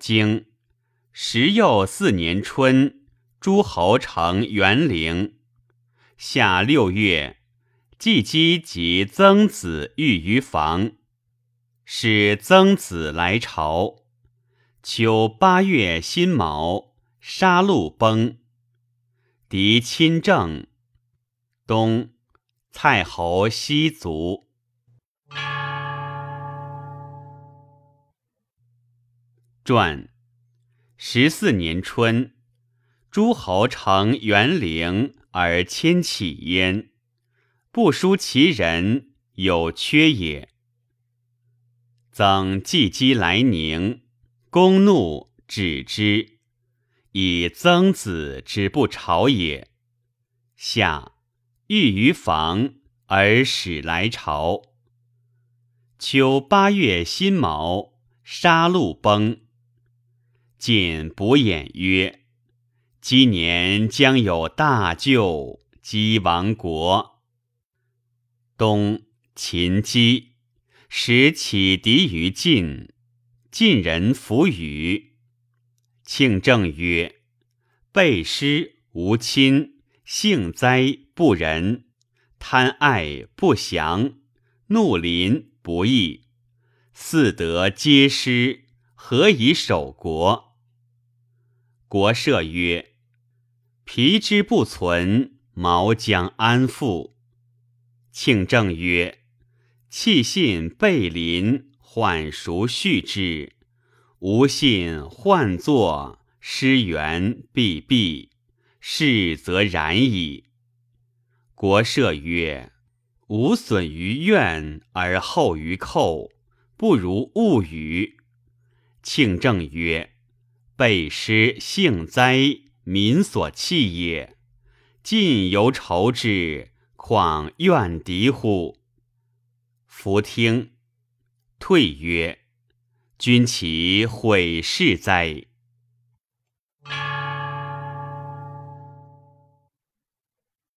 经十又四年春，诸侯成元陵。夏六月，季姬及曾子遇于房，使曾子来朝。秋八月辛卯，杀戮崩。敌亲政。冬，蔡侯西卒。传十四年春，诸侯乘元陵而迁起焉，不书其人，有缺也。曾季姬来宁。公怒，止之，以曾子之不朝也。夏，欲于房，而使来朝。秋八月辛卯，杀戮崩。晋卜偃曰：“今年将有大救，击亡国。”冬，秦击，使起敌于晋。晋人弗与。庆正曰：“背师无亲，幸哉不仁！贪爱不祥，怒临不义。四德皆失，何以守国？”国社曰：“皮之不存，毛将安复？”庆正曰：“弃信背邻。”缓熟续之，无信患作，失元必毙，是则然矣。国社曰：“无损于怨而后于寇，不如勿与。”庆正曰：“背师幸哉，民所弃也。晋犹仇之，况怨敌乎？”弗听。退曰：“君其悔事哉！